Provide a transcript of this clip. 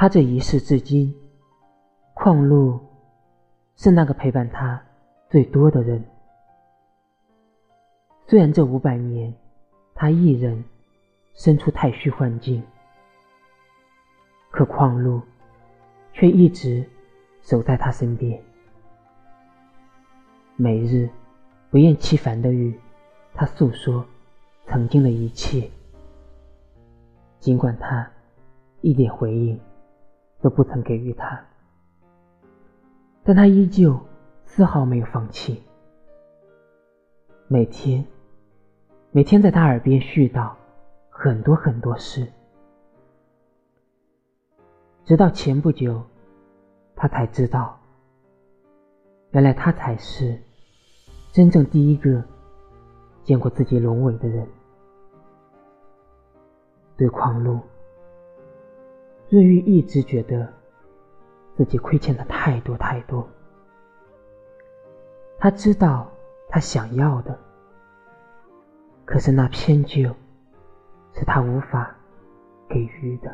他这一世至今，矿路是那个陪伴他最多的人。虽然这五百年，他一人身处太虚幻境，可矿路却一直守在他身边，每日不厌其烦的与他诉说曾经的一切。尽管他一点回应都不曾给予他，但他依旧丝毫没有放弃。每天，每天在他耳边絮叨很多很多事，直到前不久，他才知道，原来他才是真正第一个见过自己龙尾的人。对狂怒，瑞玉一直觉得自己亏欠的太多太多。他知道他想要的，可是那偏就，是他无法给予的。